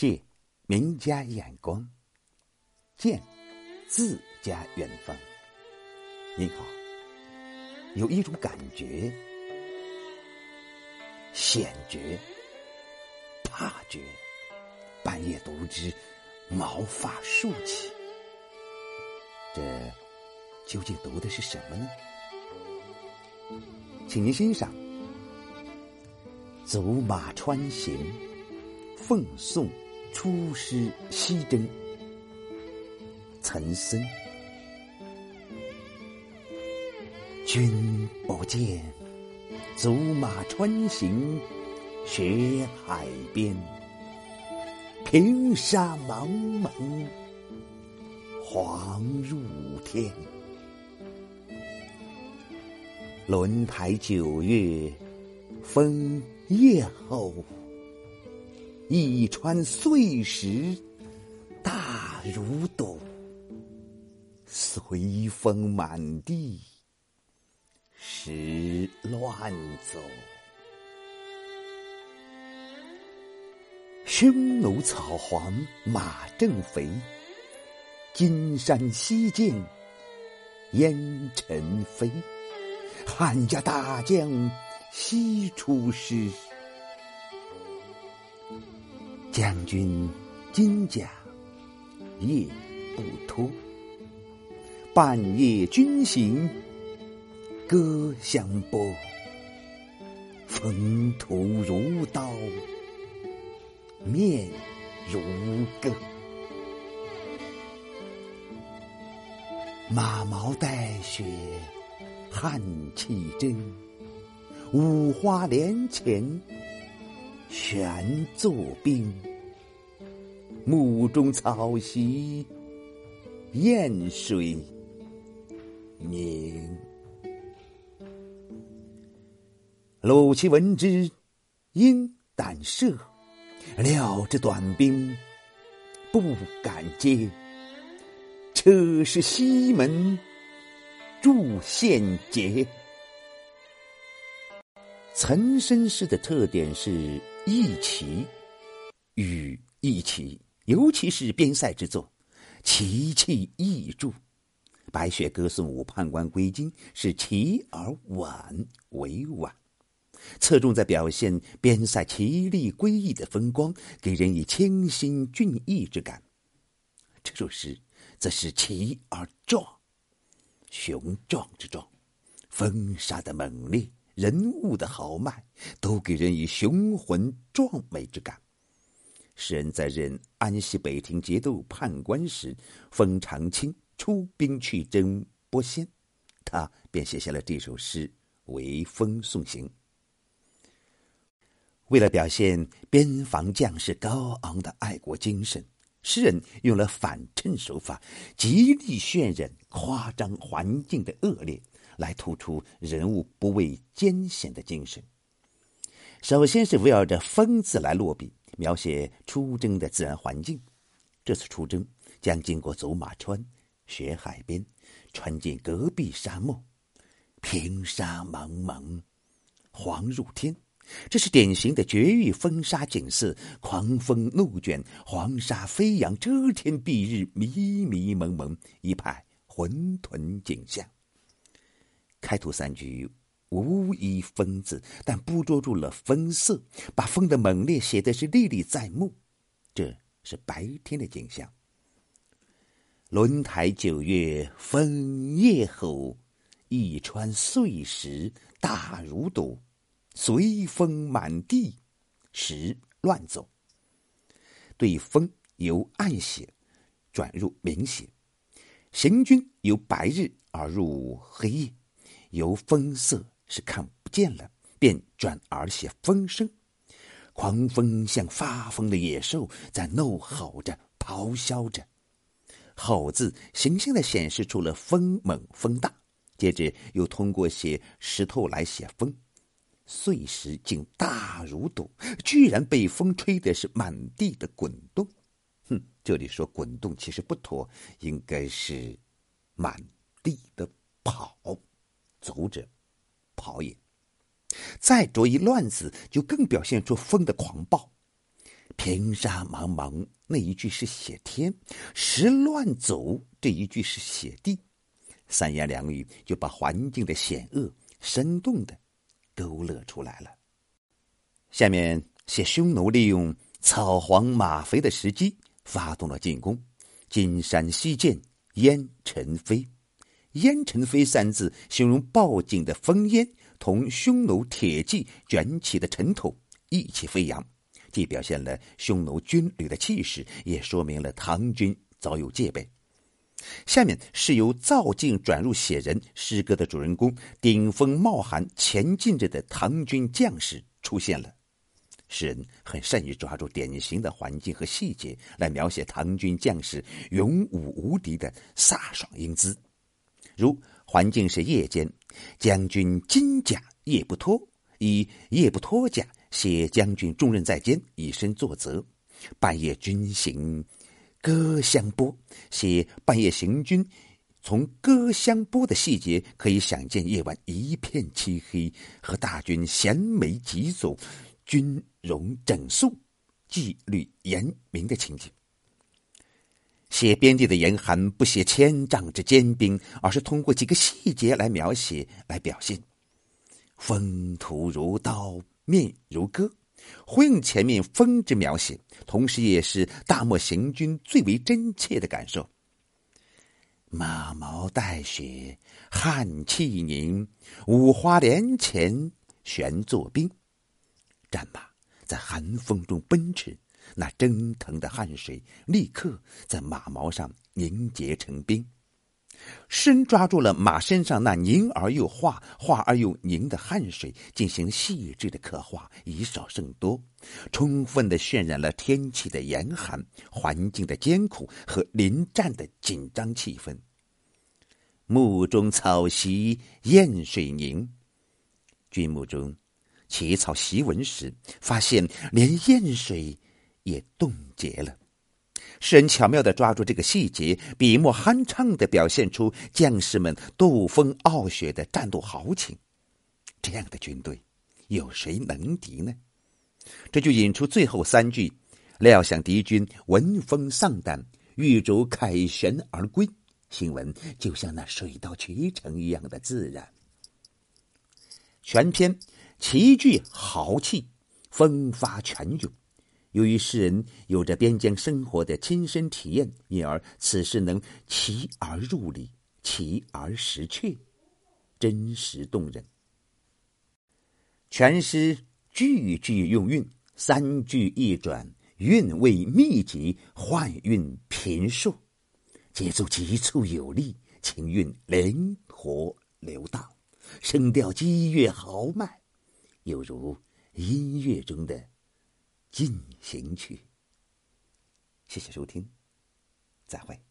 借名家眼光，见自家远方。您好，有一种感觉，险绝、怕觉，半夜读之，毛发竖起。这究竟读的是什么呢？请您欣赏《走马穿行》，奉送出师西征，岑参。君不见，走马穿行，雪海边，平沙茫茫，黄入天。轮台九月风夜后，一川碎石大如斗，随风满地石乱走。匈奴草黄马正肥，金山西见烟尘飞。汉家大将西出师，将军金甲夜不脱。半夜军行歌相拨，风土如刀，面如割。马毛带雪。汗气蒸，五花连前悬坐冰。目中草席燕水凝。鲁齐闻之，应胆慑，料知短兵不敢接，车是西门。筑献节。岑参诗的特点是意奇，语意奇，尤其是边塞之作，奇气异著。白雪歌送武判官归京，是奇而婉，委婉，侧重在表现边塞奇丽瑰异的风光，给人以清新俊逸之感。这首诗则是奇而壮。雄壮之壮，风沙的猛烈，人物的豪迈，都给人以雄浑壮美之感。诗人在任安西北庭节度判官时，封长清出兵去征波仙，他便写下了这首诗为风送行。为了表现边防将士高昂的爱国精神。诗人用了反衬手法，极力渲染、夸张环境的恶劣，来突出人物不畏艰险的精神。首先是围绕着“风”字来落笔，描写出征的自然环境。这次出征将经过走马川、雪海边，穿进戈壁沙漠，平沙茫茫，黄入天。这是典型的绝域风沙景色，狂风怒卷，黄沙飞扬，遮天蔽日，迷迷蒙蒙，一派混沌景象。开头三局无一“风”字，但捕捉住了风色，把风的猛烈写的是历历在目。这是白天的景象。轮台九月风夜吼，一川碎石大如斗。随风满地，石乱走。对风由暗写转入明写，行军由白日而入黑夜，由风色是看不见了，便转而写风声。狂风像发疯的野兽，在怒吼着、咆哮着。吼字形象的显示出了风猛风大，接着又通过写石头来写风。碎石竟大如斗，居然被风吹的是满地的滚动。哼，这里说滚动其实不妥，应该是满地的跑，走着跑也。再着一乱字，就更表现出风的狂暴。平沙茫茫那一句是写天，时乱走这一句是写地，三言两语就把环境的险恶生动的勾勒出来了。下面写匈奴利用草黄马肥的时机发动了进攻，金山西见烟尘飞，烟尘飞三字形容报警的烽烟同匈奴铁骑卷起的尘土一起飞扬。既表现了匈奴军旅的气势，也说明了唐军早有戒备。下面是由造境转入写人诗歌的主人公，顶风冒寒前进着的唐军将士出现了。诗人很善于抓住典型的环境和细节，来描写唐军将士勇武无敌的飒爽英姿。如环境是夜间，将军金甲夜不脱，以夜不脱甲。写将军重任在肩，以身作则。半夜军行，戈相拨。写半夜行军，从戈相拨的细节可以想见夜晚一片漆黑和大军衔枚疾走、军容整肃、纪律严明的情景。写边地的严寒，不写千丈之坚冰，而是通过几个细节来描写、来表现。风土如刀。面如割，呼应前面风之描写，同时也是大漠行军最为真切的感受。马毛带雪，汗气凝，五花连前悬作冰。战马在寒风中奔驰，那蒸腾的汗水立刻在马毛上凝结成冰。诗人抓住了马身上那凝而又化、化而又凝的汗水，进行细致的刻画，以少胜多，充分的渲染了天气的严寒、环境的艰苦和临战的紧张气氛。墓中草席燕水凝，军墓中起草檄文时，发现连燕水也冻结了。诗人巧妙地抓住这个细节，笔墨酣畅地表现出将士们斗风傲雪的战斗豪情。这样的军队，有谁能敌呢？这就引出最后三句：“料想敌军闻风丧胆，玉竹凯旋而归。”新闻就像那水到渠成一样的自然。全篇齐聚豪气，风发泉涌。由于诗人有着边疆生活的亲身体验，因而此诗能其而入理，其而实确，真实动人。全诗句句用韵，三句一转，韵味密集，换韵频数，节奏急促有力，情韵灵活流荡，声调激越豪迈，犹如音乐中的。进行曲。谢谢收听，再会。